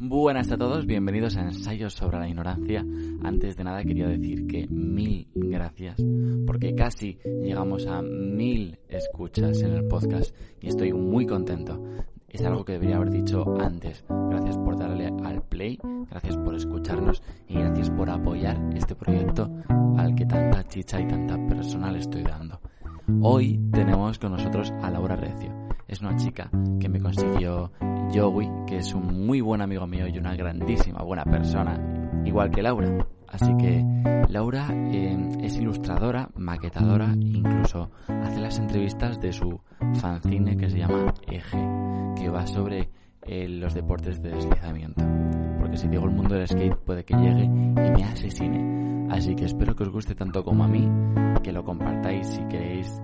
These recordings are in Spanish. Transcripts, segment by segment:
Buenas a todos, bienvenidos a Ensayos sobre la Ignorancia. Antes de nada quería decir que mil gracias, porque casi llegamos a mil escuchas en el podcast y estoy muy contento. Es algo que debería haber dicho antes. Gracias por darle al play, gracias por escucharnos y gracias por apoyar este proyecto al que tanta chicha y tanta persona le estoy dando. Hoy tenemos con nosotros a Laura Recio. Es una chica que me consiguió Joey, que es un muy buen amigo mío y una grandísima buena persona, igual que Laura. Así que Laura eh, es ilustradora, maquetadora, incluso hace las entrevistas de su fanzine que se llama Eje, que va sobre eh, los deportes de deslizamiento. Porque si digo el mundo del skate puede que llegue y me asesine. Así que espero que os guste tanto como a mí, que lo compartáis si queréis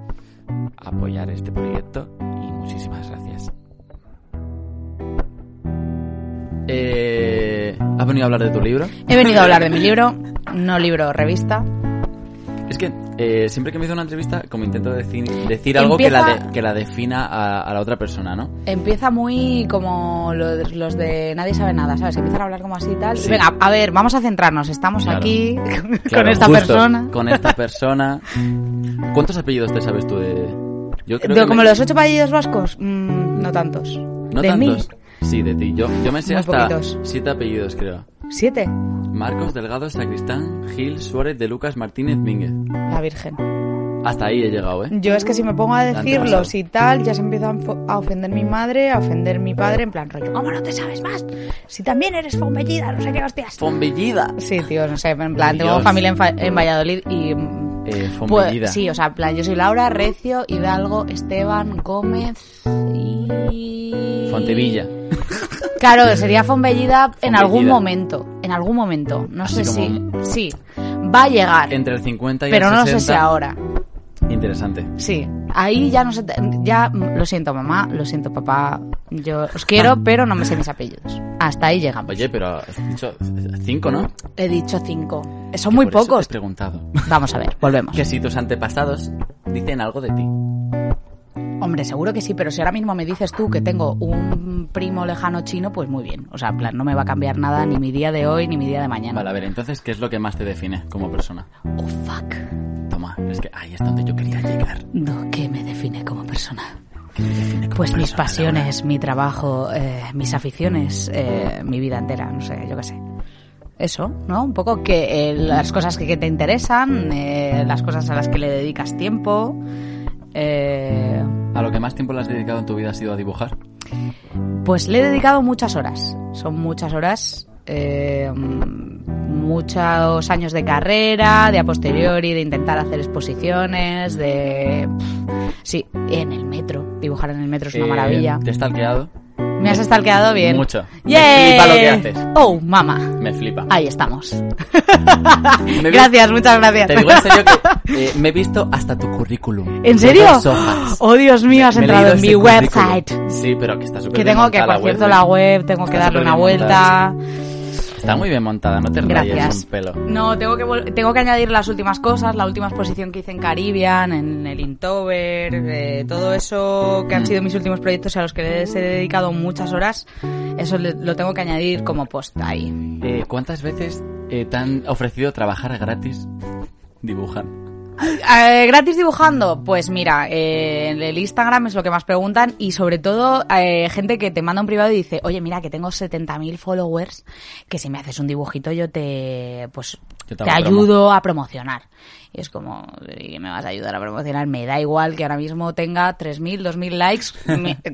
apoyar este proyecto y muchísimas gracias. Eh, ¿Has venido a hablar de tu libro? He venido a hablar de mi libro, no libro, revista. Es que eh, siempre que me hizo una entrevista, como intento decir, decir algo que la, de- que la defina a, a la otra persona, ¿no? Empieza muy como los, los de nadie sabe nada, ¿sabes? Que empiezan a hablar como así y tal. Sí. Venga, a ver, vamos a centrarnos. Estamos Claro. aquí Claro, con esta justo, persona. Con esta persona. ¿Cuántos apellidos te sabes tú de...? Yo creo que como me- los ocho apellidos vascos, mm, no tantos. ¿No de tantos? Sí, de ti. Yo, yo me sé Muy hasta poquitos. siete apellidos, creo. siete. Marcos, Delgado, Sacristán, Gil, Suárez, De Lucas, Martínez, Mínguez. La Virgen. Hasta ahí he llegado, ¿eh? Yo es que si me pongo a decirlos y tal, ya se empieza a ofender mi madre, a ofender mi padre, en plan rollo, ¿cómo no te sabes más? Si también eres fombellida, no sé qué hostias. Fombellida. Sí, tío, no sé, en plan, tengo familia en, fa- en Valladolid y... Eh, Pues, Fombellida. sí, o sea, en plan, yo soy Laura, Recio, Hidalgo, Esteban, Gómez y... Fontevilla. Claro, sería Fonbellida en algún momento, en algún momento, no Así sé si... Sí, va a llegar, Entre el 50 y pero el no 60. sé si ahora. Interesante. Sí, ahí ya no sé, ya lo siento mamá, lo siento papá, yo os quiero, pero no me sé mis apellidos. Hasta ahí llegamos. Oye, pero has dicho cinco, ¿no? He dicho cinco. Son Que muy por eso te pocos. he preguntado. Vamos a ver, volvemos. Que si tus antepasados dicen algo de ti. Hombre, seguro que sí, pero si ahora mismo me dices tú que tengo un primo lejano chino, pues muy bien. O sea, en plan, no me va a cambiar nada ni mi día de hoy ni mi día de mañana. Vale, a ver, entonces, ¿qué es lo que más te define como persona? Oh, fuck. Toma, es que ahí es donde yo quería llegar. No, ¿qué me define como persona? ¿Qué me define como Pues mis pasiones, mi trabajo, eh, mis aficiones, eh, mi vida entera, no sé, yo qué sé. Eso, ¿no? Un poco que eh, las cosas que, que te interesan, eh, las cosas a las que le dedicas tiempo. Eh? ¿A lo que más tiempo le has dedicado en tu vida ha sido a dibujar? Pues le he dedicado muchas horas. Son muchas horas. eh, muchos años de carrera, de a posteriori, de intentar hacer exposiciones, de... Sí, en el metro. Dibujar en el metro es una Eh, maravilla. ¿Te he stalkeado? Me has estalqueado bien. Mucho. Me ¡Yay! flipa lo que haces. Oh, mamá. Me flipa. Ahí estamos. Me vi- gracias, muchas gracias. Te digo en serio que eh, me he visto hasta tu currículum. ¿En serio? Oh, Dios mío, has Me entrado en mi ese website. Sí, pero que está súper Que tengo que, por cierto, ¿eh? la web, tengo que darle una montada. Está muy bien montada, no te rayes Gracias. un pelo. No, tengo que, tengo que añadir las últimas cosas, la última exposición que hice en Caribbean, en el Inktober, eh, todo eso que han sido mis últimos proyectos a los que les he dedicado muchas horas, eso le- lo tengo que añadir como post ahí. Eh, ¿Cuántas veces eh, te han ofrecido trabajar gratis dibujando? Eh, ¿Gratis dibujando? Pues mira, eh, en el Instagram es lo que más preguntan y sobre todo eh, gente que te manda un privado y dice, oye, mira que tengo 70.000 followers, que si me haces un dibujito yo te, pues, Yo te te, hago promo. ayudo a promocionar. Y es como, ¿y me vas a ayudar a promocionar? Me da igual que ahora mismo tenga 3.000, 2.000 likes,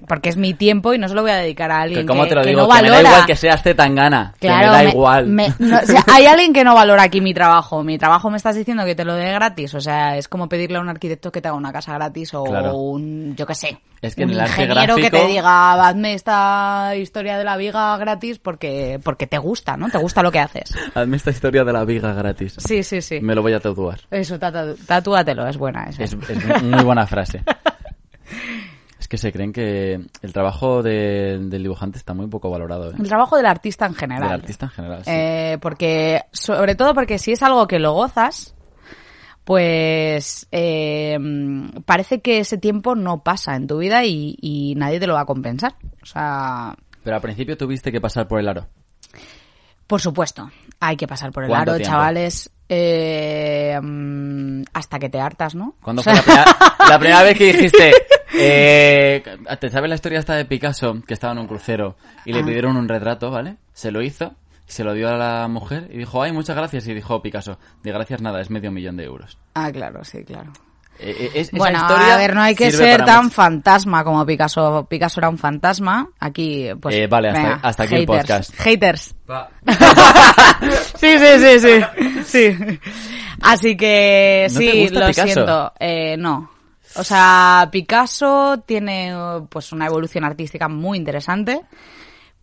porque es mi tiempo y no se lo voy a dedicar a alguien Que, ¿Cómo que, te lo que digo? no que me da valora. igual que seas Tangana. Claro, que me da me- igual. me- no, o sea, hay alguien que no valora aquí mi trabajo. Mi trabajo me estás diciendo que te lo dé gratis. O sea, es como pedirle a un arquitecto que te haga una casa gratis o Claro. un, yo qué sé, Es que un en el arte ingeniero que te diga, hazme esta historia de la viga gratis porque, porque te gusta, ¿no? Te gusta lo que haces. Hazme esta historia de la viga gratis. Sí, sí, sí. Me lo voy a tatuar. Eso, tatu- tatúatelo, es buena esa. Es, es muy buena frase. Es que se creen que el trabajo de- del dibujante está muy poco valorado. ¿eh? El trabajo del artista en general. Del artista en general, sí. Eh, porque, sobre todo porque si es algo que lo gozas, pues eh, parece que ese tiempo no pasa en tu vida y, y nadie te lo va a compensar. O sea, Pero al principio tuviste que pasar por el aro. Por supuesto, hay que pasar por el ¿Cuánto aro, tiempo? chavales, eh, mm, hasta que te hartas, ¿no? ¿Cuándo O sea, fue la primera, la primera vez que dijiste, eh, ¿te sabes la historia esta de Picasso, que estaba en un crucero y le Ah. pidieron un retrato, ¿vale? Se lo hizo, se lo dio a la mujer y dijo, ay, muchas gracias. Y dijo Picasso, de gracias nada, es medio millón de euros. Ah, claro, sí, claro. Eh, eh, es- Bueno, a ver, no hay que ser tan mucho. fantasma como Picasso. Picasso era un fantasma. Aquí, pues. Eh, vale, hasta- venga, hasta aquí el haters. podcast. Haters. sí, sí, sí, sí. sí. Así que ¿No te sí, lo Picasso? siento. Eh, no. O sea, Picasso tiene pues una evolución artística muy interesante,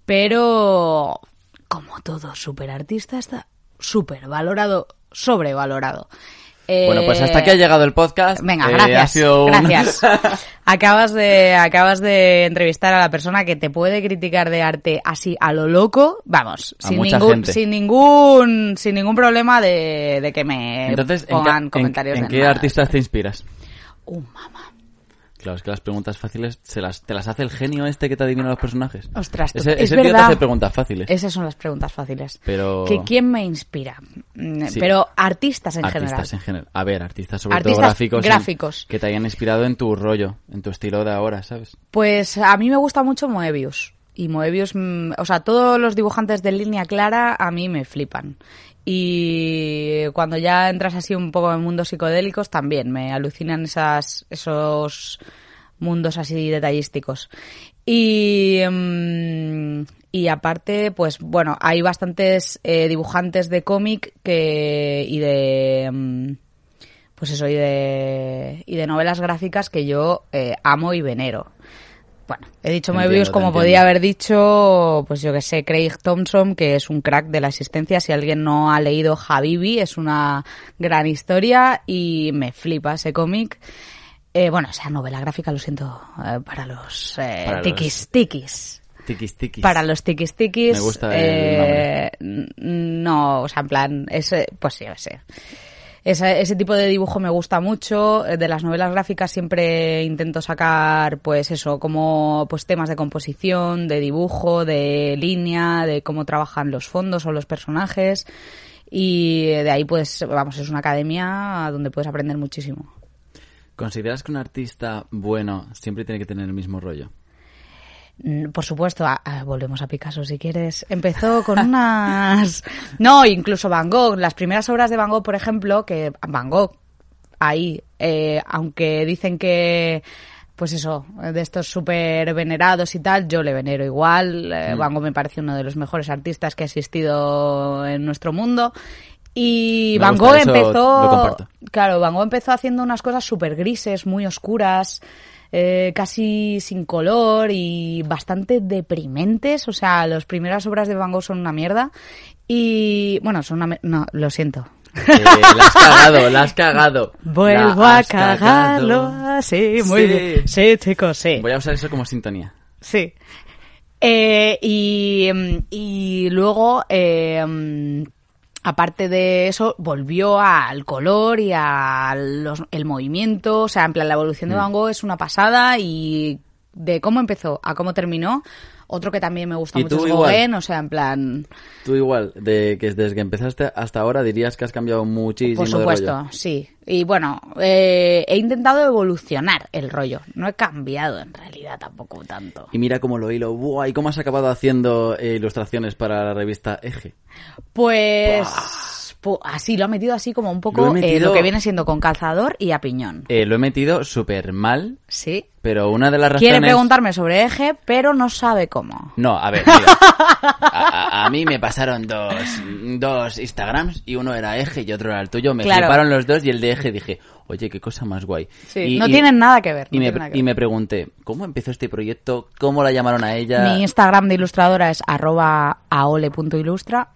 pero como todo superartista está súper valorado, sobrevalorado. Bueno, pues Eh, hasta aquí ha llegado el podcast. Venga, Eh, gracias. ha sido un- Gracias. acabas de acabas de entrevistar a la persona que te puede criticar de arte así a lo loco, vamos, A sin ningún gente. sin ningún sin ningún problema de, de que me Entonces, ¿en, qué- pongan en- comentarios en qué nada. artistas te inspiras? Uh, mamá. Claro, es que las preguntas fáciles se las, te las hace el genio este que te adivina los personajes. Ostras, ese, es ese tío te verdad. hace preguntas fáciles. Esas son las preguntas fáciles. Pero... ¿Que ¿Quién me inspira? Mm, Sí. Pero artistas en artistas general. en general. A ver, artistas sobre Artistas todo gráficos. en- gráficos. que te hayan inspirado en tu rollo, en tu estilo de ahora, ¿sabes? Pues a mí me gusta mucho Moebius. Y Moebius, mm, o sea, todos los dibujantes de línea clara a mí me flipan. Y cuando ya entras así un poco en mundos psicodélicos también me alucinan esas, esos mundos así detallísticos. Y, mm, y aparte, pues bueno, hay bastantes eh, dibujantes de cómic que y de mm, pues eso y de y de novelas gráficas que yo eh, amo y venero. Bueno, he dicho Moebius entiendo, te como entiendo. podía haber dicho, pues yo que sé, Craig Thompson, que es un crack de la existencia. Si alguien no ha leído Habibi, es una gran historia y me flipa ese cómic. Eh, bueno, o sea, novela gráfica, lo siento, eh, para los eh, Para los- tikis tikis. Tikis tikis. Para los tikis tikis. Me gusta el eh, n- No, o sea, en plan, ese, pues sí, ese. Ese, ese tipo de dibujo me gusta mucho. Eh, De las novelas gráficas siempre intento sacar, pues eso, como pues temas de composición, de dibujo, de línea, de cómo trabajan los fondos o los personajes. Y de ahí, pues, vamos, es una academia donde puedes aprender muchísimo. ¿Consideras que un artista bueno siempre tiene que tener el mismo rollo? Mm, Por supuesto, ah, volvemos a Picasso si quieres. Empezó con unas... No, incluso Van Gogh. Las primeras obras de Van Gogh, por ejemplo, que Van Gogh, ahí, eh, aunque dicen que, pues eso, de estos súper venerados y tal, yo le venero igual. Eh, Mm. Van Gogh me parece uno de los mejores artistas que ha existido en nuestro mundo. Y Me Van Gogh empezó... Claro, Van Gogh empezó haciendo unas cosas súper grises, muy oscuras, eh, casi sin color y bastante deprimentes. O sea, las primeras obras de Van Gogh son una mierda. Y, bueno, son una... No, lo siento. Eh, la has cagado, la has cagado. Vuelvo La a cagarlo así, muy Sí. bien. Sí, chicos, sí. Voy a usar eso como sintonía. Sí. Eh, y, y luego, eh, aparte de eso, volvió al color y al el movimiento. O sea, en plan, la evolución de Mm. Van Gogh es una pasada y de cómo empezó a cómo terminó. Otro que también me gusta ¿Y mucho es igual? Gauguin, o sea, en plan, Tú igual, de que desde que empezaste hasta ahora dirías que has cambiado muchísimo por de supuesto, rollo. sí. Y bueno, eh, he intentado evolucionar el rollo. No he cambiado en realidad tampoco tanto. Y mira cómo lo hilo. Buah, ¿Y cómo has acabado haciendo eh, ilustraciones para la revista Eje? Pues, así lo ha metido así como un Lo poco he eh, lo que viene siendo con calzador y a piñón. Eh, lo he metido súper mal, Sí. pero una de las razones... Quiere preguntarme sobre eje, pero no sabe cómo. No, a ver, mira. A, mí me pasaron dos, dos Instagrams y uno era Eje y otro era el tuyo. Me Claro. fliparon los dos y el de Eje dije, oye, qué cosa más guay. Sí, Y- no y- tienen nada que ver. Y no me, que y ver. me pregunté, ¿cómo empezó este proyecto? ¿Cómo la llamaron a ella? Mi Instagram de ilustradora es arroba aole.ilustra.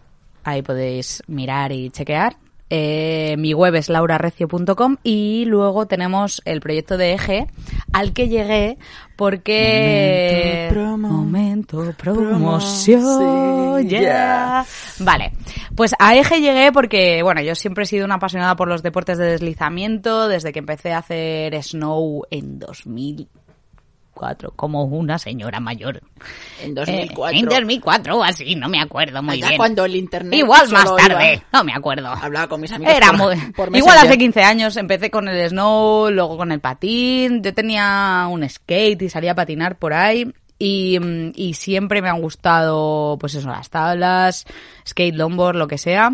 Ahí podéis mirar y chequear. Eh, mi web es laurarecio.com y luego tenemos el proyecto de Eje al que llegué porque... Momento promo. Momento promoción. Promo, sí, yeah. yeah. Vale, pues a Eje llegué porque, bueno, yo siempre he sido una apasionada por los deportes de deslizamiento desde que empecé a hacer snow en 2004, como una señora mayor. En Eh, en 2004 o así, no me acuerdo muy Allá bien. cuando el internet Igual más tarde, iba- no me acuerdo. Hablaba con mis amigos Era por- muy... por Igual hace 15 años empecé con el snow, luego con el patín. Yo tenía un skate y salía a patinar por ahí. Y, mm, y siempre me han gustado, pues eso, las tablas, skate, longboard, lo que sea.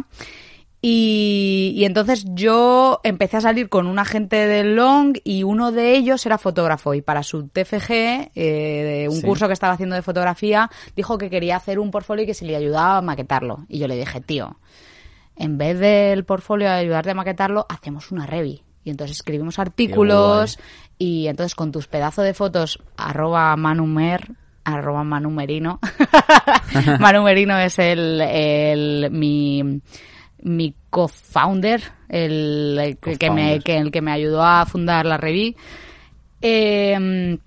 Y, y entonces yo empecé a salir con un agente del long y uno de ellos era fotógrafo y para su TFG, eh, de un Sí. curso que estaba haciendo de fotografía, dijo que quería hacer un portfolio y que se le ayudaba a maquetarlo. Y yo le dije, tío, en vez del portfolio de ayudarte a maquetarlo, hacemos una revi. Y entonces escribimos artículos y entonces con tus pedazos de fotos, arroba manumer, arroba manumerino. manumerino es el, el mi, mi co-founder, el, el que, que me, que, el que me ayudó a fundar la revi. Eh,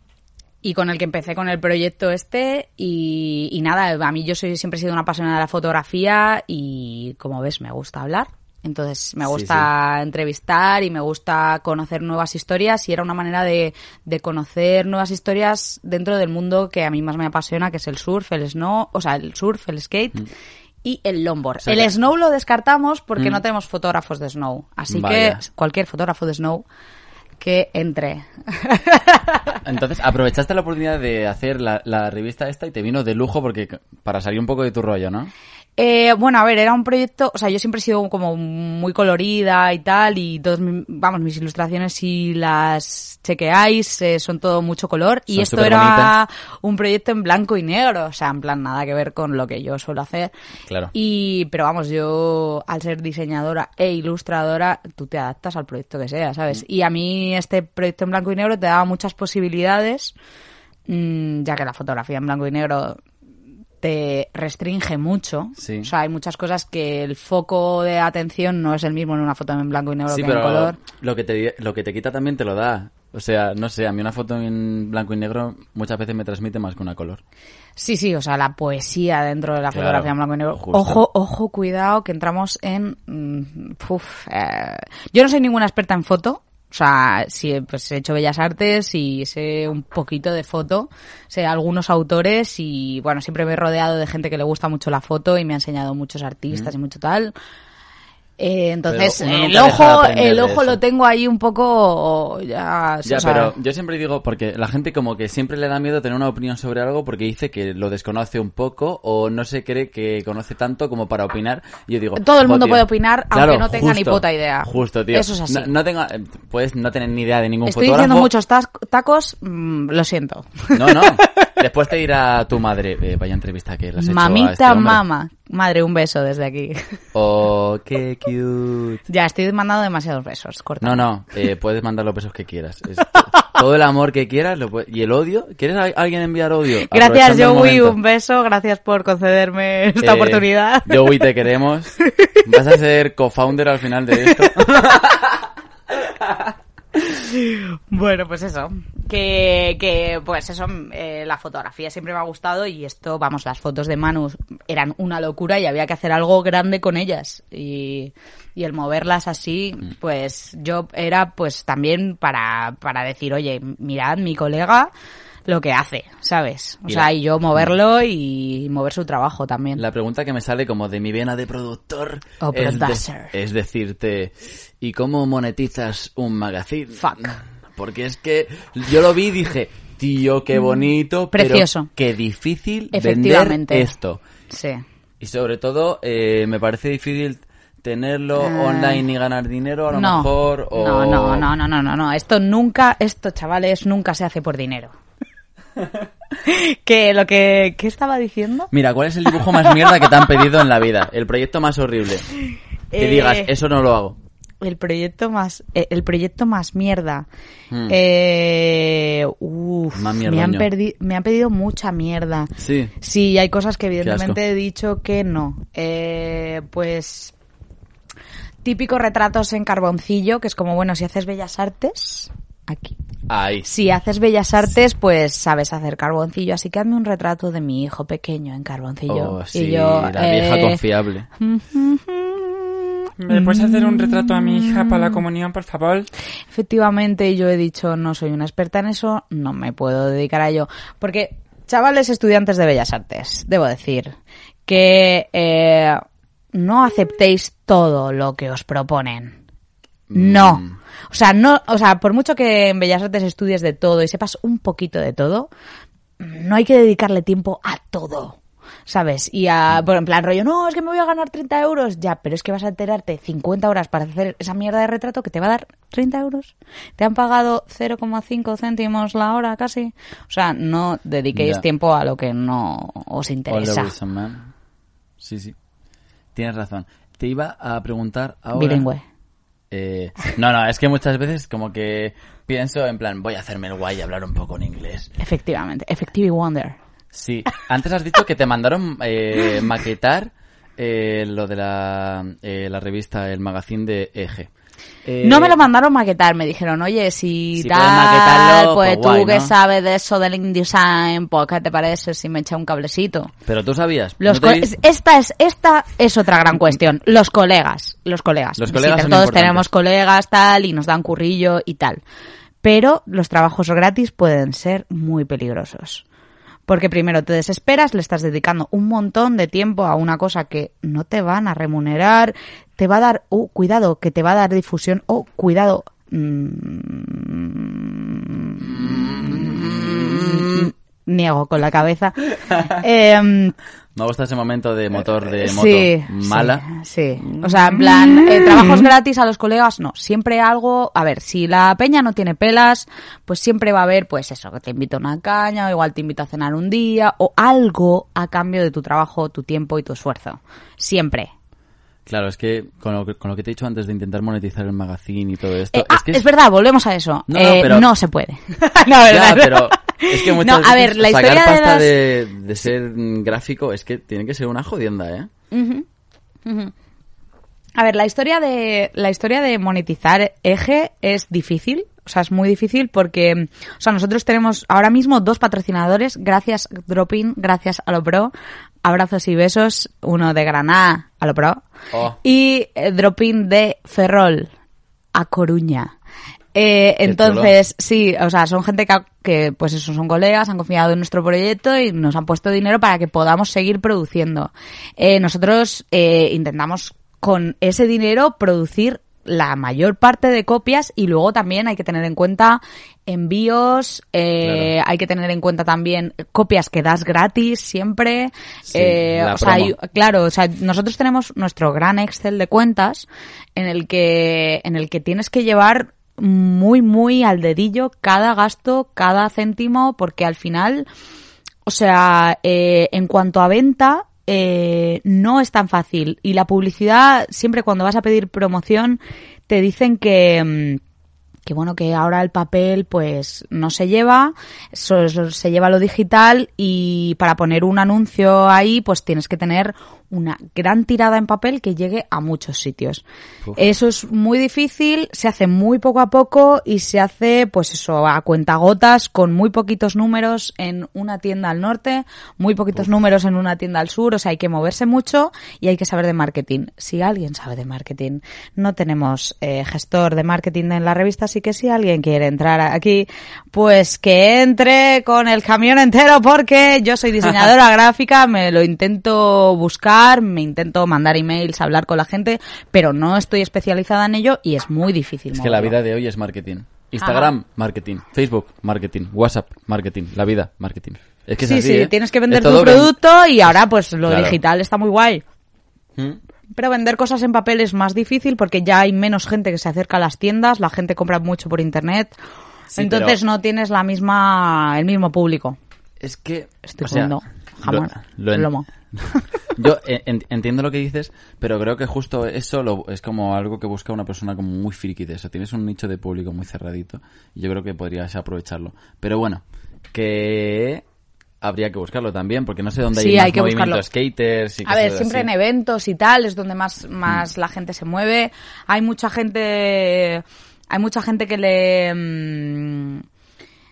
y con el que empecé con el proyecto este y, y nada, a mí yo soy siempre he sido una apasionada de la fotografía y como ves me gusta hablar. Entonces me Sí, gusta entrevistar y me gusta conocer nuevas historias y era una manera de, de conocer nuevas historias dentro del mundo que a mí más me apasiona, que es el surf, el snow, o sea, el surf, el skate y el longboard. O sea el snow lo descartamos porque Mm. no tenemos fotógrafos de snow. Así Vaya. que cualquier fotógrafo de snow que entre. Entonces, aprovechaste la oportunidad de hacer la, la revista esta y te vino de lujo porque para salir un poco de tu rollo, ¿no? Eh, bueno, a ver, era un proyecto, o sea, yo siempre he sido como muy colorida y tal, y todos, vamos, mis ilustraciones si las chequeáis eh, son todo mucho color, y esto era un proyecto en blanco y negro, o sea, en plan nada que ver con lo que yo suelo hacer. Claro. Y, pero vamos, yo al ser diseñadora e ilustradora, tú te adaptas al proyecto que sea, Mm. ¿sabes? Y a mí este proyecto en blanco y negro te daba muchas posibilidades, mm, ya que la fotografía en blanco y negro te restringe mucho. Sí. O sea, hay muchas cosas que el foco de atención no es el mismo en una foto en blanco y negro Sí, que pero en color. lo que te lo que te quita también te lo da. O sea, no sé, a mí una foto en blanco y negro muchas veces me transmite más que una color. Sí, sí, o sea, la poesía dentro de la Claro, fotografía en blanco y negro. justo. Ojo, ojo, cuidado, que entramos en... mm, uf, eh, yo no soy ninguna experta en foto. O sea, sí, pues he hecho bellas artes y sé un poquito de foto, sé algunos autores y bueno, siempre me he rodeado de gente que le gusta mucho la foto y me ha enseñado muchos artistas y mucho tal. Eh, entonces, el ojo, el ojo lo tengo ahí un poco ya, Ya, pero yo siempre digo, porque la gente como que siempre le da miedo tener una opinión sobre algo porque dice que lo desconoce un poco o no se cree que conoce tanto como para opinar. Y yo digo, Todo el "Jo, mundo tío". puede opinar, aunque no tenga ni puta idea. Justo, tío. Eso es así. No, no tenga, eh, puedes no tener ni idea de ningún Estoy fotógrafo. diciendo muchos tacos, mm, lo siento. No, no. Después te dirá tu madre, eh, vaya entrevista que le has hecho a Mamita, este mama. Madre, un beso desde aquí. Oh, qué cute. ya, estoy mandando demasiados besos. Corta. No, no, eh, puedes mandar los besos que quieras. Es- todo el amor que quieras lo puedes- y el odio. ¿Quieres a alguien enviar odio? Gracias, Joey. Un beso. Gracias por concederme esta Eh, oportunidad. Joey, te queremos. Vas a ser co-founder al final de esto. Bueno, pues eso. Que, que pues eso, eh, la fotografía siempre me ha gustado y esto, vamos, las fotos de Manu eran una locura y había que hacer algo grande con ellas. Y, y el moverlas así, Mm. pues yo era pues también para, para decir, oye, mirad, mi colega lo que hace, ¿sabes? O Y sea, la- y yo moverlo y mover su trabajo también. La pregunta que me sale como de mi vena de productor O es, de- es decirte, ¿y cómo monetizas un magazine? Fuck. Porque es que yo lo vi y dije, tío, qué bonito, pero Mm. Precioso. qué difícil vender esto. Sí. Y sobre todo, eh, me parece difícil tenerlo Ah. online y ganar dinero a lo no. mejor o no, no, no, no, no, no, no. Esto nunca, esto, chavales, nunca se hace por dinero. que lo que, ¿qué estaba diciendo? Mira, ¿cuál es el dibujo más mierda que te han pedido en la vida? El proyecto más horrible. Que Eh, digas, eso no lo hago. El proyecto más, eh, el proyecto más mierda. Hmm. Eh, uf, Más me han, perdi- me han pedido mucha mierda. Sí. Sí, hay cosas que evidentemente he dicho que no. Eh, pues típicos retratos en carboncillo, que es como, bueno, si haces bellas artes, aquí. Ahí. Si haces bellas artes, pues sabes hacer carboncillo, así que hazme un retrato de mi hijo pequeño en carboncillo. Oh, sí, y yo, la vieja eh, confiable. ¿Me puedes hacer un retrato a mi hija para la comunión, por favor? Efectivamente, yo he dicho, no soy una experta en eso, no me puedo dedicar a ello. Porque, chavales estudiantes de Bellas Artes, debo decir que eh, no aceptéis todo lo que os proponen. No. Mm. O sea, no, o sea, por mucho que en Bellas Artes estudies de todo y sepas un poquito de todo, no hay que dedicarle tiempo a todo. ¿Sabes? Y a, por en plan rollo, no, es que me voy a ganar 30 euros. Ya, pero es que vas a enterarte 50 horas para hacer esa mierda de retrato que te va a dar 30 euros. Te han pagado 0,5 céntimos la hora casi. O sea, no dediquéis Ya. tiempo a lo que no os interesa. man. Sí, sí. Tienes razón. Te iba a preguntar ahora... Bilingüe. Eh, no, no, es que muchas veces como que pienso en plan, voy a hacerme el guay y hablar un poco en inglés. Efectivamente. Effective Wonder. Sí, antes has dicho que te mandaron eh, maquetar eh, lo de la, eh, la revista, el magazine de Eje. Eh, No me lo mandaron maquetar, me dijeron, oye, si, Si tal, pues, pues tú guay, que ¿no? sabes de eso del InDesign, pues ¿qué te parece si me echa un cablecito? Pero tú sabías. Los ¿no te co- vi- esta es esta es otra gran cuestión. Los colegas, los colegas. Los Sí, colegas son todos tenemos colegas tal y nos dan currillo y tal. Pero los trabajos gratis pueden ser muy peligrosos. Porque primero te desesperas, le estás dedicando un montón de tiempo a una cosa que no te van a remunerar, te va a dar, oh, cuidado, que te va a dar difusión, o cuidado, mm, niego con la cabeza. Em, Me gusta ese momento de motor de moto Sí, mala. Sí, sí. O sea, en plan, eh, trabajos gratis a los colegas, no. Siempre algo, a ver, si la peña no tiene pelas, pues siempre va a haber, pues eso, que te invito a una caña, o igual te invito a cenar un día, o algo a cambio de tu trabajo, tu tiempo y tu esfuerzo. Siempre. Claro, es que con lo que, con lo que te he dicho antes de intentar monetizar el magazine y todo esto. Eh, ah, es que es verdad, volvemos a eso. No, Eh, no, pero- se puede. no, Ya, ¿verdad? pero es que muchas No, a ver, la sacar historia de pasta las- de, de ser gráfico es que tiene que ser una jodienda, ¿eh? A ver, la historia de la historia de monetizar eje es difícil, o sea, es muy difícil porque, o sea, nosotros tenemos ahora mismo dos patrocinadores, gracias Dropin, gracias a lo pro, abrazos y besos, uno de Granada a lo pro Oh. y eh, Dropin de Ferrol a Coruña. Eh, entonces, sí, o sea, son gente que, que, pues eso, son colegas, han confiado en nuestro proyecto y nos han puesto dinero para que podamos seguir produciendo. Eh, nosotros eh, intentamos con ese dinero producir la mayor parte de copias y luego también hay que tener en cuenta envíos, eh, Claro. hay que tener en cuenta también copias que das gratis siempre. Sí, eh, o sea, hay- claro, o sea, nosotros tenemos nuestro gran Excel de cuentas en el que en el que tienes que llevar muy muy al dedillo cada gasto, cada céntimo, porque al final, o sea, eh, en cuanto a venta eh, no es tan fácil. Y la publicidad siempre cuando vas a pedir promoción te dicen que mm, que bueno que ahora el papel pues no se lleva se lleva lo digital y para poner un anuncio ahí pues tienes que tener una gran tirada en papel que llegue a muchos sitios. Uf. eso es muy difícil se hace muy poco a poco y se hace pues eso a cuentagotas con muy poquitos números en una tienda al norte muy poquitos números en una tienda al sur o sea hay que moverse mucho y hay que saber de marketing. Si alguien sabe de marketing no tenemos eh, gestor de marketing en la revista así que si alguien quiere entrar aquí pues que entre con el camión entero porque yo soy diseñadora gráfica me lo intento buscar me intento mandar emails hablar con la gente pero no estoy especializada en ello y es muy difícil Es que la vida de hoy es marketing. Instagram, marketing. Facebook, marketing. WhatsApp, marketing. La vida, marketing. Es que es sí, así, sí, ¿eh? tienes que vender tu producto y ahora pues lo Claro. digital está muy guay. ¿Mm? Pero vender cosas en papel es más difícil porque ya hay menos gente que se acerca a las tiendas, la gente compra mucho por internet. Sí, entonces no tienes la misma el mismo público. Es que... Estoy o sea, comiendo jamón, lo- lo en- lomo. Yo eh, en- entiendo lo que dices, pero creo que justo eso lo- es como algo que busca una persona como muy friki de eso. Tienes un nicho de público muy cerradito y yo creo que podrías aprovecharlo. Pero bueno, que habría que buscarlo también, porque no sé dónde Sí, hay, más que movimiento buscarlo. skaters y A ver, siempre así. en eventos y tal es donde más, más la gente se mueve. Hay mucha gente, hay mucha gente que le, mm,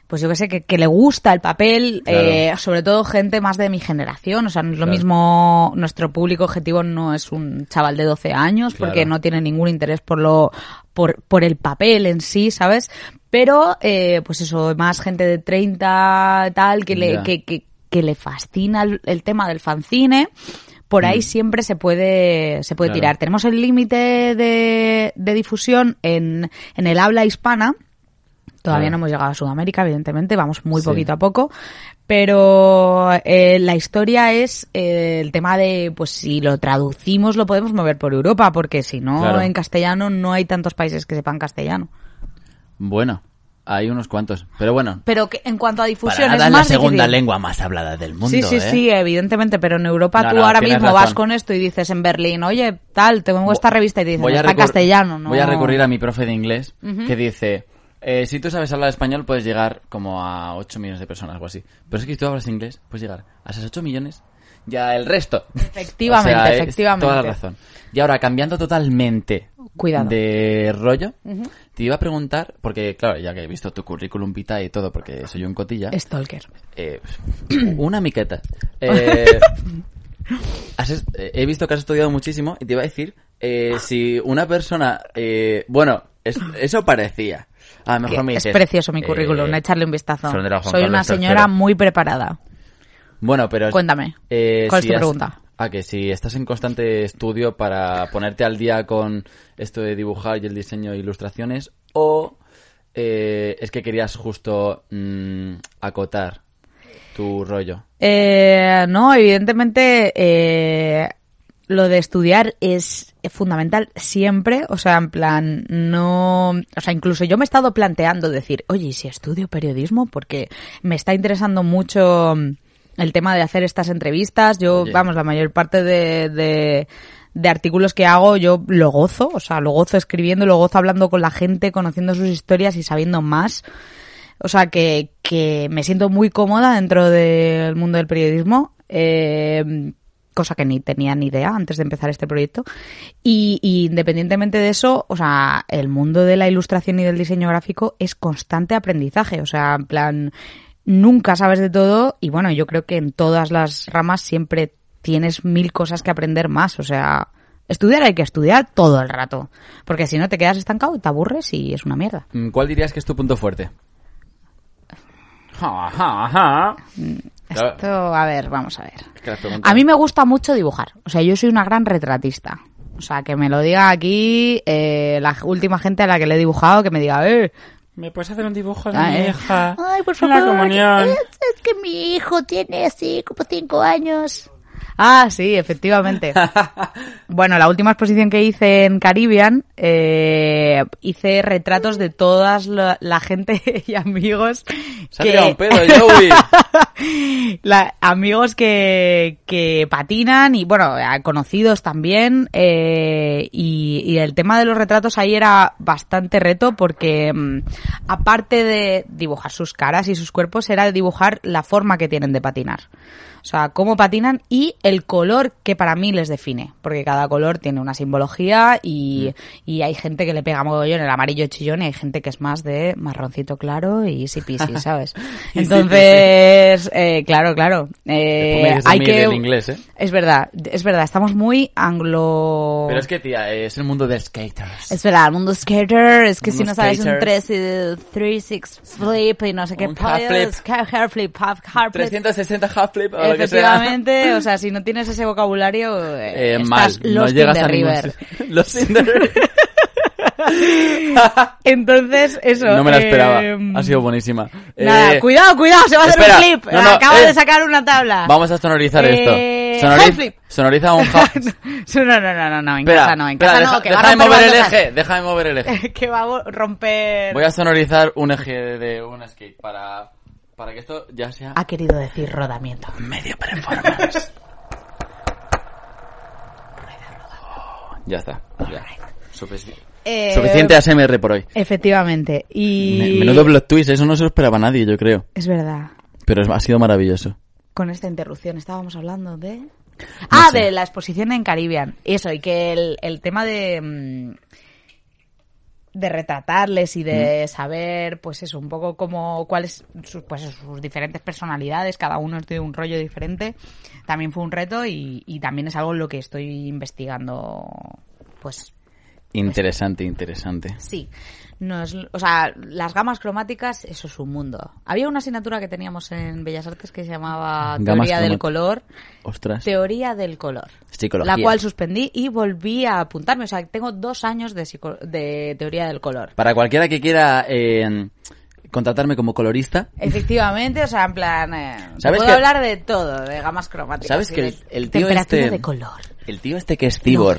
pues yo qué sé, que, que le gusta el papel, Claro. eh, sobre todo gente más de mi generación. O sea, no es lo Claro. mismo, nuestro público objetivo no es un chaval de 12 años porque no tiene ningún interés por lo, por, por el papel en sí, ¿sabes? Pero, eh, pues eso, más gente de 30, tal, que le, que, que, que le fascina el, el tema del fanzine, por ahí siempre se puede, se puede Mm. Claro. tirar. Tenemos el límite de, de difusión en, en el habla hispana. Todavía no hemos llegado a Sudamérica, evidentemente, vamos muy Sí. poquito a poco. Pero eh, la historia es eh, el tema de, pues si lo traducimos lo podemos mover por Europa, porque si no, Claro. en castellano no hay tantos países que sepan castellano. Bueno, hay unos cuantos. Pero bueno, Pero que en cuanto a para difusión nada es es la más segunda difícil. lengua más hablada del mundo, Sí, sí, ¿eh? sí, evidentemente, pero en Europa No, tú no, ahora mismo vas con esto y dices en Berlín, oye, tal, tengo Vo- esta revista y te dicen, voy a está castellano, ¿no? Voy a recurrir a mi profe de inglés que dice, eh, si tú sabes hablar español puedes llegar como a 8 millones de personas o así. Pero es que si tú hablas inglés puedes llegar a esas 8 millones ya el resto. Efectivamente, O sea, efectivamente. Toda la razón. Y ahora, cambiando totalmente Cuidado. de rollo, te iba a preguntar, porque claro, ya que he visto tu currículum vitae y todo, porque soy un cotilla, Stalker. eh, una miqueta. Eh, has eh, he visto que has estudiado muchísimo y te iba a decir eh, si una persona, eh, bueno, es- eso parecía. A lo mejor me es precioso mi eh, currículum, echarle un vistazo. Soy Carlos una III. señora muy preparada. Bueno, pero... Cuéntame, eh, ¿cuál es tu has- pregunta? Ah, que si estás en constante estudio para ponerte al día con esto de dibujar y el diseño e ilustraciones o eh, es que querías justo mm, acotar tu rollo. Eh, no, evidentemente eh, lo de estudiar es fundamental siempre, o sea, en plan, no, o sea, incluso yo me he estado planteando decir, oye, ¿y si estudio periodismo? Porque me está interesando mucho mm, el tema de hacer estas entrevistas. Yo, Oye. vamos, la mayor parte de, de, de artículos que hago yo lo gozo, o sea, lo gozo escribiendo, lo gozo hablando con la gente, conociendo sus historias y sabiendo más. O sea, que, que me siento muy cómoda dentro del mundo del periodismo, eh, cosa que ni tenía ni idea antes de empezar este proyecto. Y, y independientemente de eso, o sea, el mundo de la ilustración y del diseño gráfico es constante aprendizaje. O sea, en plan, nunca sabes de todo y bueno, yo creo que en todas las ramas siempre tienes mil cosas que aprender más. O sea, estudiar hay que estudiar todo el rato. Porque si no te quedas estancado y te aburres y es una mierda. Mm, ¿Cuál dirías que es tu punto fuerte? Ja, ja, ja. Claro. Esto, a ver, vamos a ver. Es que las preguntas- A mí me gusta mucho dibujar. O sea, yo soy una gran retratista. O sea, que me lo diga aquí eh, la última gente a la que le he dibujado, que me diga, eh, ¿Me puedes hacer un dibujo de Ah, mi eh. hija? Ay, por la favor. comunión. Es, es que mi hijo tiene así como cinco años. Ah, sí, efectivamente. bueno, la última exposición que hice en Caribbean, eh, hice retratos de todas la, la gente y amigos Se ha tirado un pedo, Joey. la- amigos que, que patinan y bueno, conocidos también. eh, y, y el tema de los retratos ahí era bastante reto porque mm, aparte de dibujar sus caras y sus cuerpos, era dibujar la forma que tienen de patinar. O sea, cómo patinan y el color que para mí les define. Porque cada color tiene una simbología y, y hay gente que le pega mogollón el amarillo chillón y hay gente que es más de marroncito claro y easy peasy, ¿sabes? Entonces, eh, claro, claro. eh, hay que... inglés, ¿eh? Es verdad, es verdad, estamos muy anglo... Pero es que, tía, es el mundo del skaters. Es verdad, el mundo skater, es que si no sabes un skaters. 3, 3, 6 flip y no sé qué Un half flip. hair flip, half, half flip. 360 half flip que sea. Efectivamente, o sea, si no tienes ese vocabulario, eh, Eh, mal, estás no llegas a ningún river. Los. Entonces, eso. No me la eh, esperaba. Ha sido buenísima. Nada, Eh, cuidado, cuidado, se va a hacer un flip. no, no, Acabo eh, de sacar una tabla. Vamos a sonorizar esto. Eh, Sonoriza, hand flip. sonoriza un no, no, no, no, no, en Espera, casa no, en espera, casa deja, no, que va deja a de romper mover el eje, deja de mover el eje. que va a romper... Voy a sonorizar un eje de un skate para, para que esto ya sea Ha querido decir rodamiento. medio performance. ya está, ya. Sufici- Eh, Suficiente ASMR por hoy. Efectivamente. Y... Me- Menudo plot twist, eso no se lo esperaba nadie, yo creo. Es verdad. Pero ha sido maravilloso. Con esta interrupción estábamos hablando de... ah, sé. de la exposición en Caribbean. Eso, y que el, el tema de... de retratarles y de saber, pues eso, un poco como cuáles sus, pues sus diferentes personalidades, cada uno tiene un rollo diferente, también fue un reto y, y también es algo en lo que estoy investigando, pues Interesante, interesante. Sí. No es, o sea, las gamas cromáticas, eso es un mundo. Había una asignatura que teníamos en Bellas Artes que se llamaba Gamas Teoría del. Color. Ostras. Teoría del Color. Psicología. La cual suspendí y volví a apuntarme. O sea, tengo dos años de, psico- de Teoría del Color. Para cualquiera que quiera eh, contratarme como colorista, Efectivamente, o sea, en plan... eh, ¿Sabes puedo que- hablar de todo, de gamas cromáticas. ¿Sabes que el, el tío temperatura este... de color. El tío este que es cibor,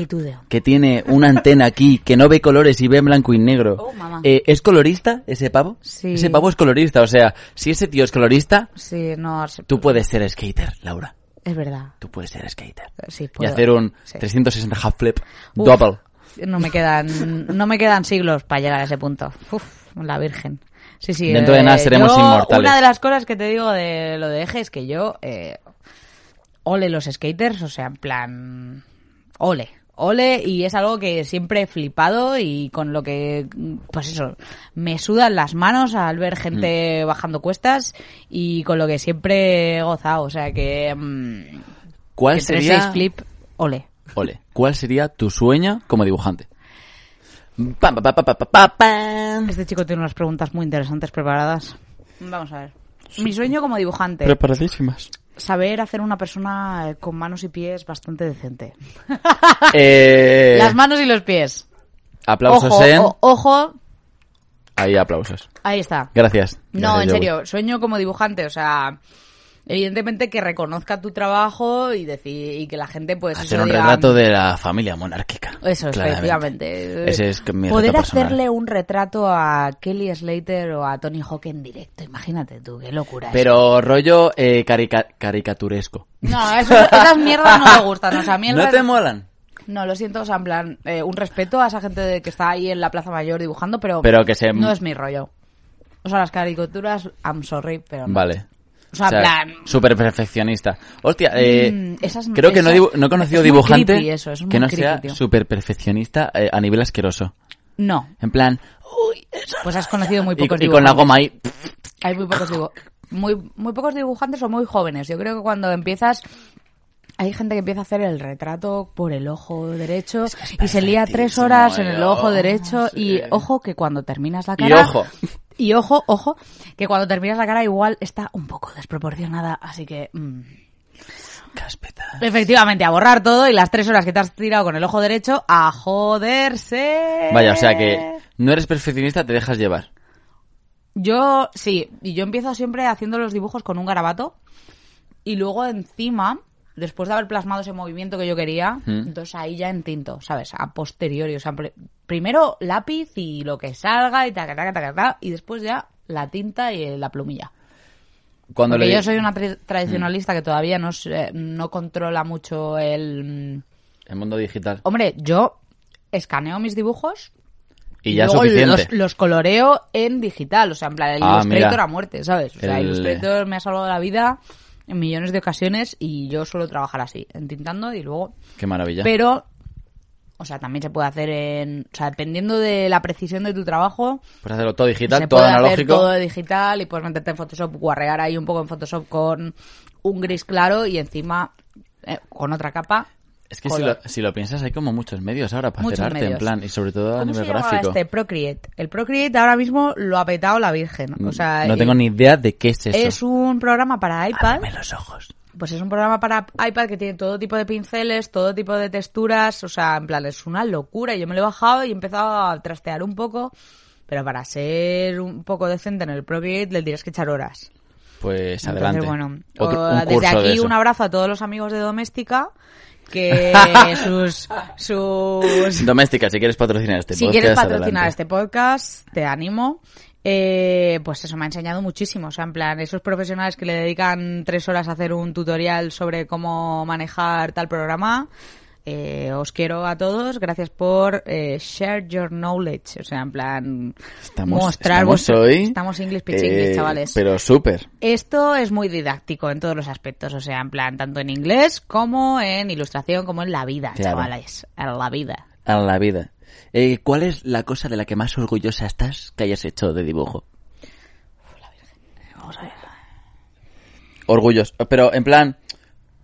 que tiene una antena aquí, que no ve colores y ve en blanco y negro, Oh, eh, ¿es colorista ese pavo? Sí. Ese pavo es colorista, o sea, si ese tío es colorista, Sí, no... se- tú puedes ser skater, Laura. Es verdad. Tú puedes ser skater. Sí, Y puedo. hacer un Sí. 360 half flip Uf, double. No me quedan, no me quedan siglos para llegar a ese punto. Uf, la Virgen. Sí, sí. Dentro de nada seremos yo, inmortales. Una de las cosas que te digo de lo de eje es que yo, eh, ole los skaters, o sea, en plan, ole. Ole, y es algo que siempre he flipado y con lo que, pues eso, me sudan las manos al ver Mm. gente bajando cuestas y con lo que siempre he gozado. O sea que, mm, ¿Cuál que sería... 3-6 flip, ole. Ole, ¿cuál sería tu sueño como dibujante? Pam, pa, pa, pa, pa, pa, pa, pam. Este chico tiene unas preguntas muy interesantes preparadas. Vamos a ver. Mi sueño como dibujante, Preparadísimas. Saber hacer una persona eh, con manos y pies bastante decente. Eh, Las manos y los pies. aplausos ojo, en... o- ojo, Ahí aplausos. ahí está. Gracias. No, en serio, sueño como dibujante, o sea, evidentemente que reconozca tu trabajo y decir y que la gente pues Hacer un diga- retrato de la familia monárquica. Eso, claramente. efectivamente. Ese es mi Poder hacerle un retrato a Kelly Slater o a Tony Hawk en directo, imagínate tú, qué locura. Pero rollo eh, carica- caricaturesco. No, eso- esas mierdas no me gustan. O sea, a mí el ¿No te molan? No, lo siento, o sea, en plan, eh, un respeto a esa gente de- que está ahí en la Plaza Mayor dibujando, pero, Pero que se- no es mi rollo. O sea, las caricaturas, I'm sorry, pero no. Vale. O sea, en plan... Súper perfeccionista. Hostia, eh, Mm, esas- creo que no, esas- no he conocido es dibujante creepy eso, es muy que no creepy, sea súper perfeccionista eh, a nivel asqueroso. No, En plan, uy, eso pues has conocido muy y, pocos y con la dibujantes. goma ahí. Hay muy pocos dibu- muy, muy pocos dibujantes o muy jóvenes. Yo creo que cuando empiezas... Hay gente que empieza a hacer el retrato por el ojo derecho y se lía tres horas en eh, el ojo derecho y ojo que cuando terminas la Y cara... ojo. Y ojo, ojo, que cuando terminas la cara igual está un poco desproporcionada, así que... mm, Cáspita. Efectivamente, a borrar todo y las tres horas que te has tirado con el ojo derecho, a joderse. Vaya, o sea que no eres perfeccionista, te dejas llevar. Yo, sí, y yo empiezo siempre haciendo los dibujos con un garabato y luego encima, después de haber plasmado ese movimiento que yo quería, Mm. entonces ahí ya en tinto, ¿sabes? A posteriori, o sea, primero lápiz y lo que salga y taca, taca, taca, taca, y después ya la tinta y la plumilla. Cuando Porque le yo soy una tra- tradicionalista que todavía no, sé- no controla mucho el... el mundo digital. Hombre, yo escaneo mis dibujos Y ya luego suficiente. Los, los coloreo en digital, o sea, en plan, el Ah, Illustrator mira. a muerte, ¿sabes? O sea, El- Illustrator me ha salvado la vida en millones de ocasiones y yo suelo trabajar así, entintando y luego... Qué maravilla. Pero, o sea, también se puede hacer en... O sea, dependiendo de la precisión de tu trabajo, Puedes hacerlo todo digital, se todo puede hacer analógico. todo digital y puedes meterte en Photoshop, guarrear ahí un poco en Photoshop con un gris claro y encima eh, con otra capa. Es que si lo, si lo piensas, hay como muchos medios ahora para Muchos hacer arte, en plan, y sobre todo a ¿Cómo nivel se gráfico. este Procreate? El Procreate ahora mismo lo ha petado la Virgen. O sea, no tengo ni idea de qué es eso. Es un programa para iPad. Ábreme los ojos. Pues es un programa para iPad que tiene todo tipo de pinceles, todo tipo de texturas, o sea, en plan, es una locura. Yo me lo he bajado y he empezado a trastear un poco, pero para ser un poco decente en el Procreate le tienes que echar horas. Pues Entonces, adelante. bueno, Otro- o- un desde de aquí un abrazo a todos los amigos de Doméstica que sus sus Doméstica, si quieres patrocinar este si podcast, quieres patrocinar adelante. este podcast, te animo. Eh, pues eso me ha enseñado muchísimo. O sea, en plan, esos profesionales que le dedican tres horas a hacer un tutorial sobre cómo manejar tal programa. Eh, os quiero a todos. Gracias por eh, share your knowledge. O sea, en plan, Estamos, mostrar estamos vuestro- hoy... Estamos English pitch English, eh, chavales. Pero súper. Esto es muy didáctico en todos los aspectos, o sea, en plan, tanto en inglés como en ilustración, como en la vida, Claro. chavales, en la vida. A la vida. Eh, ¿Cuál es la cosa de la que más orgullosa estás que hayas hecho de dibujo? Vamos a ver. Orgulloso. Pero en plan...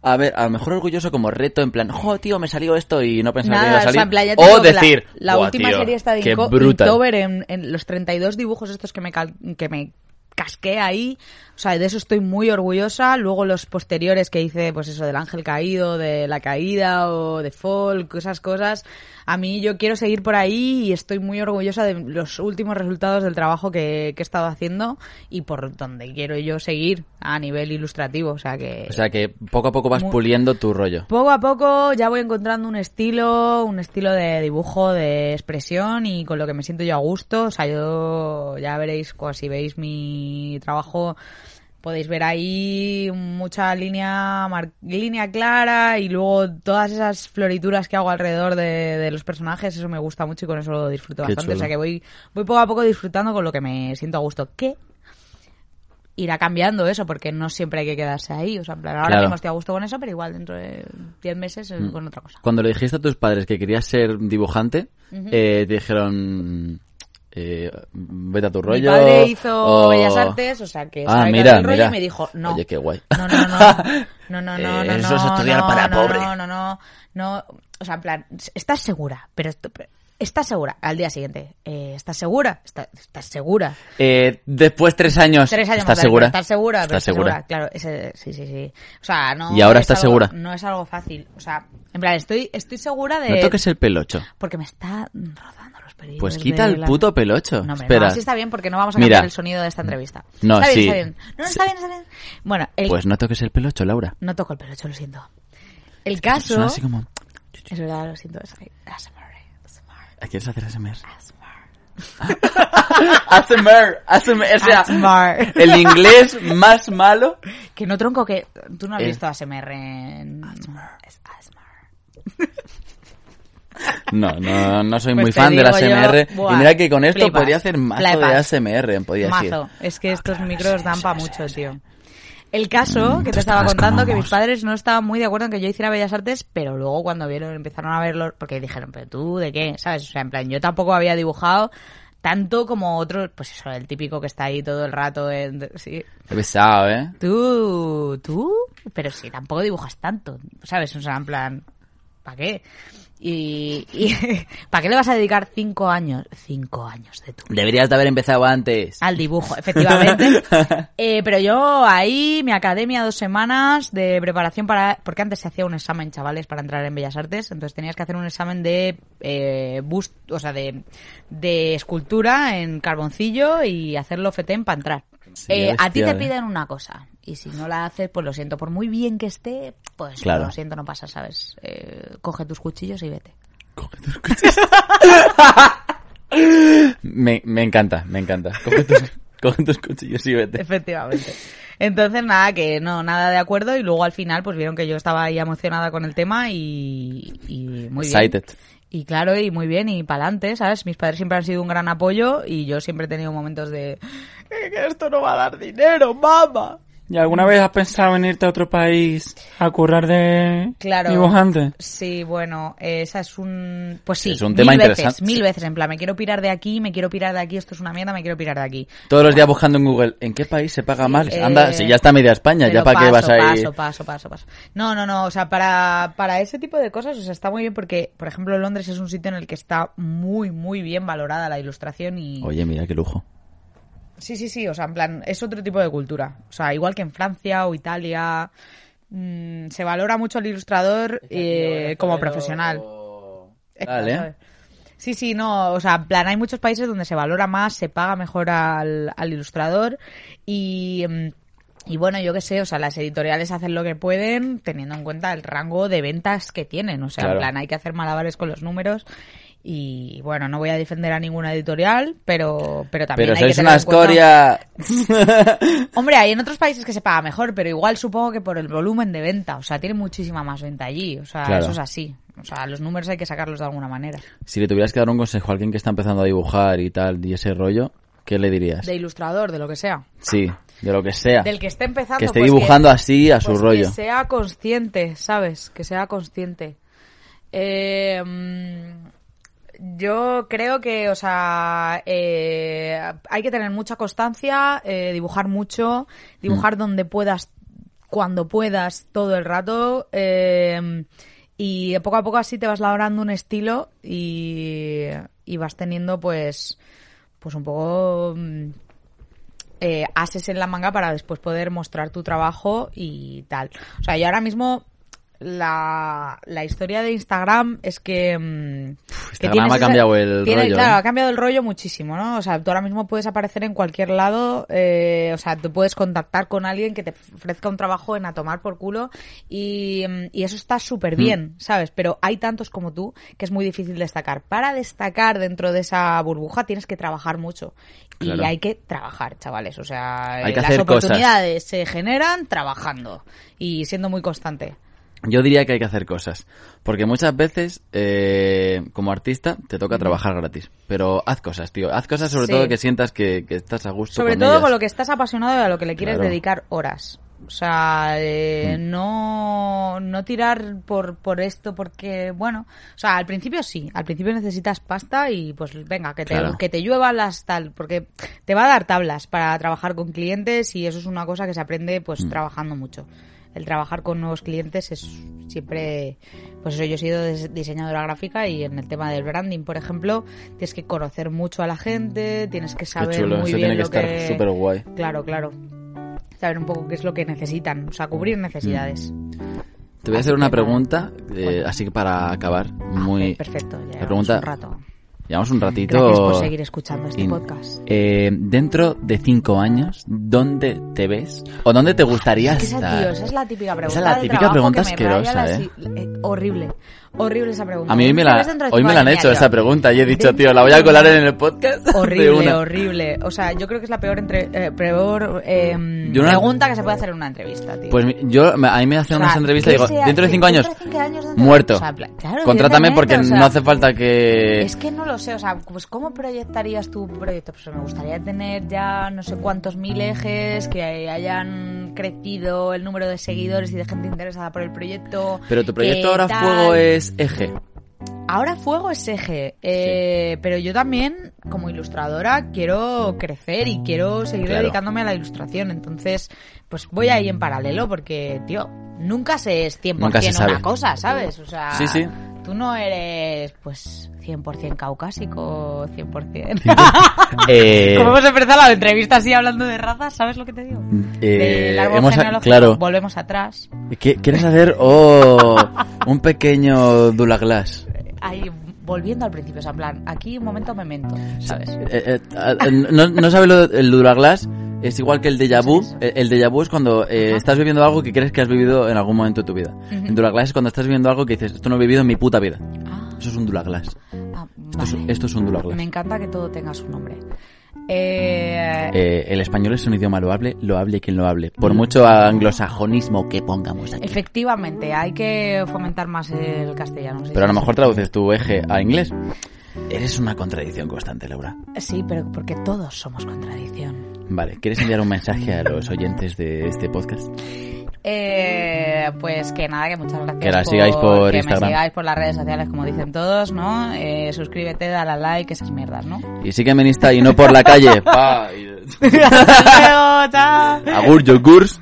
A ver, a lo mejor orgulloso como reto, en plan, jo, tío, me salió esto y no pensaba que iba a o sea, salir. en plan, ya te o digo que la- decir, la, "Buah, última tío, serie está de Inco- brutal". Inktober en, en los 32 dibujos estos que me, cal- que me casqué ahí, o sea, de eso estoy muy orgullosa. Luego los posteriores que hice, pues eso, del ángel caído, de la caída o de folk, esas cosas. A mí yo quiero seguir por ahí y estoy muy orgullosa de los últimos resultados del trabajo que, que he estado haciendo y por donde quiero yo seguir a nivel ilustrativo. O sea que... O sea que poco a poco vas Muy- puliendo tu rollo. Poco a poco ya voy encontrando un estilo, un estilo de dibujo, de expresión y con lo que me siento yo a gusto. O sea, yo ya veréis, si veis mi trabajo, podéis ver ahí mucha línea, mar- línea clara y luego todas esas florituras que hago alrededor de, de los personajes, eso me gusta mucho y con eso lo disfruto Qué bastante. O sea que voy, voy poco a poco disfrutando con lo que me siento a gusto. ¿Qué? Irá cambiando eso, porque no siempre hay que quedarse ahí. O sea, en plan, ahora Claro. mismo estoy a gusto con eso, pero igual dentro de 10 meses eh, con otra cosa. Cuando le dijiste a tus padres que querías ser dibujante, eh, te dijeron, eh, vete a tu Mi rollo. padre hizo o- Bellas Artes, o sea, que Ah, mira, el rollo mira. y me dijo, no. Oye, qué guay. No, no, no, no. No, no, no, Eh, no, eso es estudiar no, para no, pobre. No, no, no, no. O sea, en plan, ¿estás segura? Pero esto- pero- ¿Estás segura? Al día siguiente. Eh, ¿Estás segura? ¿Estás, estás segura? Eh, después tres años, Tres años ¿estás más segura? ¿Estás segura? ¿Estás segura? Claro, ese, sí, sí, sí. O sea, no. ¿Y ahora es estás algo- segura? No es algo fácil. O sea, en plan, estoy, estoy segura de. No toques el pelocho. Porque me está rozando los pelillos. Pues quita el la- puto pelocho. No, hombre, Espera. no, así está bien porque no vamos a Mira. cambiar el sonido de esta entrevista. No, está bien, sí. está bien. No, no, está bien, está bien. Bueno, el... Pues no toques el pelocho, Laura. no toco el pelocho, lo siento. El caso... Suena así como... Es verdad, lo siento. Es ¿Quieres hacer ASMR? ASMR. ASMR, ASMR, o sea, ASMR. el inglés más malo. Que no tronco que... Tú no has Eh. visto ASMR en... Es ASMR. No, no, no soy Pues muy fan del digo yo, ASMR. y buah, mira que con esto flipas, podría hacer mazo de flipas. ASMR, podía decir. Mazo. Es que estos micros dan para mucho, tío. El caso que te estaba contando, que mis padres no estaban muy de acuerdo en que yo hiciera Bellas Artes, pero luego cuando vieron, empezaron a verlo, porque dijeron, pero tú, ¿de qué? ¿Sabes? O sea, en plan, yo tampoco había dibujado tanto como otros, pues eso, el típico que está ahí todo el rato, en, sí. Qué pesado, ¿eh? Tú, tú, pero sí, tampoco dibujas tanto, ¿sabes? O sea, en plan, ¿para qué? Y, y ¿para qué le vas a dedicar cinco años? Cinco años de tu Deberías de haber empezado antes. al dibujo, efectivamente. Eh, pero yo ahí, mi academia, dos semanas de preparación para... Porque antes se hacía un examen, chavales, para entrar en Bellas Artes. Entonces tenías que hacer un examen de eh, bust, o sea, de, de escultura en carboncillo y hacerlo fetén para entrar. Sí, Eh, a ti te ¿eh? piden una cosa y si no la haces, pues lo siento. Por muy bien que esté, pues Claro. lo siento, no pasa, ¿sabes? Eh, coge tus cuchillos y vete. Coge tus cuchillos. me, me encanta, me encanta. Coge tus, coge tus cuchillos y vete. Efectivamente. Entonces, nada, que no, nada de acuerdo. Y luego al final, pues vieron que yo estaba ahí emocionada con el tema y, y muy bien. Excited. Y claro, y muy bien, y para adelante, ¿sabes? Mis padres siempre han sido un gran apoyo y yo siempre he tenido momentos de "Eh, que esto no va a dar dinero, mamá. ¿Y alguna vez has pensado en irte a otro país a currar de Claro. dibujante? Sí, bueno, esa es un... Pues sí, Es un mil tema veces, interesante. mil veces, en plan, me quiero pirar de aquí, me quiero pirar de aquí, esto es una mierda, me quiero pirar de aquí. Todos los días buscando en Google, ¿en qué país se paga más? Eh, Anda, si ya está media España, ya para qué vas paso, a ir. Paso, paso, paso, paso. No, no, no, o sea, para, para ese tipo de cosas, o sea, está muy bien porque, por ejemplo, Londres es un sitio en el que está muy, muy bien valorada la ilustración y... Oye, mira qué lujo. Sí, sí, sí, o sea, en plan, es otro tipo de cultura. O sea, igual que en Francia o Italia, mm, se valora mucho al ilustrador eh, como profesional. ¿sabes? Sí, sí, no, o sea, en plan, hay muchos países donde se valora más, se paga mejor al, al ilustrador y, mm, Y bueno, yo qué sé, o sea, las editoriales hacen lo que pueden teniendo en cuenta el rango de ventas que tienen. O sea, Claro. en plan, hay que hacer malabares con los números. Y bueno, no voy a defender a ninguna editorial, pero, pero también Pero hay que sois tener una escoria. Hombre, hay en otros países que se paga mejor, pero igual supongo que por el volumen de venta. O sea, tiene muchísima más venta allí. O sea, Claro. eso es así. O sea, los números hay que sacarlos de alguna manera. si le tuvieras que dar un consejo a alguien que está empezando a dibujar y tal, y ese rollo, ¿qué le dirías? De ilustrador, de lo que sea. Sí, de lo que sea. Del que esté empezando. que esté pues dibujando así a su pues rollo. Que sea consciente, ¿sabes? Que sea consciente. Eh, mm, yo creo que, o sea, eh, hay que tener mucha constancia, eh, dibujar mucho, dibujar donde puedas, cuando puedas, todo el rato. eh, y poco a poco así te vas labrando un estilo y, y vas teniendo, pues, pues un poco mm, ases en la manga para después poder mostrar tu trabajo y tal. O sea, yo ahora mismo la, la historia de Instagram es que... mm, Instagram ha cambiado el tiene- rollo, Claro, ¿eh? ha cambiado el rollo muchísimo, ¿no? O sea, tú ahora mismo puedes aparecer en cualquier lado, eh, o sea, tú puedes contactar con alguien que te ofrezca un trabajo en a tomar por culo y, mm, y eso está súper bien, Mm. ¿sabes? Pero hay tantos como tú que es muy difícil destacar. Para destacar dentro de esa burbuja tienes que trabajar mucho. Y Claro. hay que trabajar, chavales. O sea, Hay que las hacer cosas. oportunidades se generan trabajando y siendo muy constante. Yo diría que hay que hacer cosas. Porque muchas veces, eh, como artista, te toca trabajar gratis. Pero haz cosas, tío. Haz cosas sobre Sí. todo que sientas que, que estás a gusto Sobre con todo ellas. con lo que estás apasionado y a lo que le quieres Claro. dedicar horas. O sea, eh, Mm. no, no tirar por, por esto porque, bueno, o sea, al principio sí, al principio necesitas pasta y pues venga, que te, Claro. que te lluevan las tal, porque te va a dar tablas para trabajar con clientes y eso es una cosa que se aprende pues Mm. trabajando mucho. El trabajar con nuevos clientes es siempre, pues eso, yo he sido diseñadora gráfica y en el tema del branding, por ejemplo, tienes que conocer mucho a la gente, tienes que saber chulo, muy eso bien tiene que lo estar que... súper guay. Claro, claro. Saber un poco qué es lo que necesitan, o sea, cubrir necesidades. Te voy a hacer una pregunta, eh, así que para acabar, muy... Ah, Perfecto, ya La pregunta- un rato. Llevamos un ratito... Gracias por seguir escuchando este in- podcast. Eh, dentro de cinco años, ¿dónde te ves? ¿O dónde te gustaría Es que esa, estar? tío, esa es la típica pregunta. Esa es la típica pregunta asquerosa, la ¿eh? eh, horrible. Horrible esa pregunta. A mí hoy me ¿Dónde te la, hoy me han hecho esa pregunta y he dicho, tío, la voy a colar en el podcast. Horrible, horrible. O sea, yo creo que es la peor, entre, eh, peor eh, una- pregunta que se puede hacer en una entrevista, tío. Pues yo, a mí me hacen O sea, unas entrevistas y ¿qué digo, sea- dentro de cinco años, cinco muerto. o sea, pla- claro, Contrátame porque o no hace falta que... Es que no lo sé, o sea, pues ¿cómo proyectarías tu proyecto? Pues me gustaría tener ya no sé cuántos mil ejes, que hayan crecido el número de seguidores y de gente interesada por el proyecto. Pero tu proyecto ahora tal. fuego es eje. Ahora Fuego es eje, eh, pero yo también, como ilustradora, quiero crecer y quiero seguir Claro. dedicándome a la ilustración. Entonces, pues voy ahí en paralelo porque, tío, nunca se es 100% Nunca sabe. una cosa, ¿sabes? O sea, Sí, sí. Tú no eres, pues, 100% caucásico, 100%. Eh, Como hemos empezado la entrevista así hablando de razas, ¿sabes lo que te digo? eh, Del árbol hemos- genealógico, claro. volvemos atrás. ¿Qué- ¿Quieres hacer oh, un pequeño Dulaglas? Ahí, volviendo al principio, o sea, en plan, aquí un momento memento, ¿sabes? Eh, eh, eh, ¿no, ¿No sabes lo del Dulaglas? Es igual que el déjà vu. El el déjà vu es cuando eh, estás viviendo algo que crees que has vivido en algún momento de tu vida. Ujú. El Dulaglas es cuando estás viviendo algo que dices, esto no he vivido en mi puta vida. Ah, Eso es un Dulaglas. ah, Esto, es, esto es un. Me encanta que todo tenga su nombre. Eh, Eh, el español es un idioma loable, lo hable quien lo hable. Por mucho anglosajonismo que pongamos aquí. efectivamente, hay que fomentar más el castellano. sí, Pero a lo mejor traduces tu eje a inglés. Eres una contradicción constante, Laura. Sí, pero porque todos somos contradicción. Vale, ¿quieres enviar un mensaje a los oyentes de este podcast? Eh, pues que nada, que muchas gracias. Que la sigáis por que Instagram. me sigáis por las redes sociales, como dicen todos, ¿no? Eh, suscríbete, dale a like, esas mierdas, ¿no? Y sígueme en Insta y no por la calle. Pa. Luego, chao. Agur, yogurs.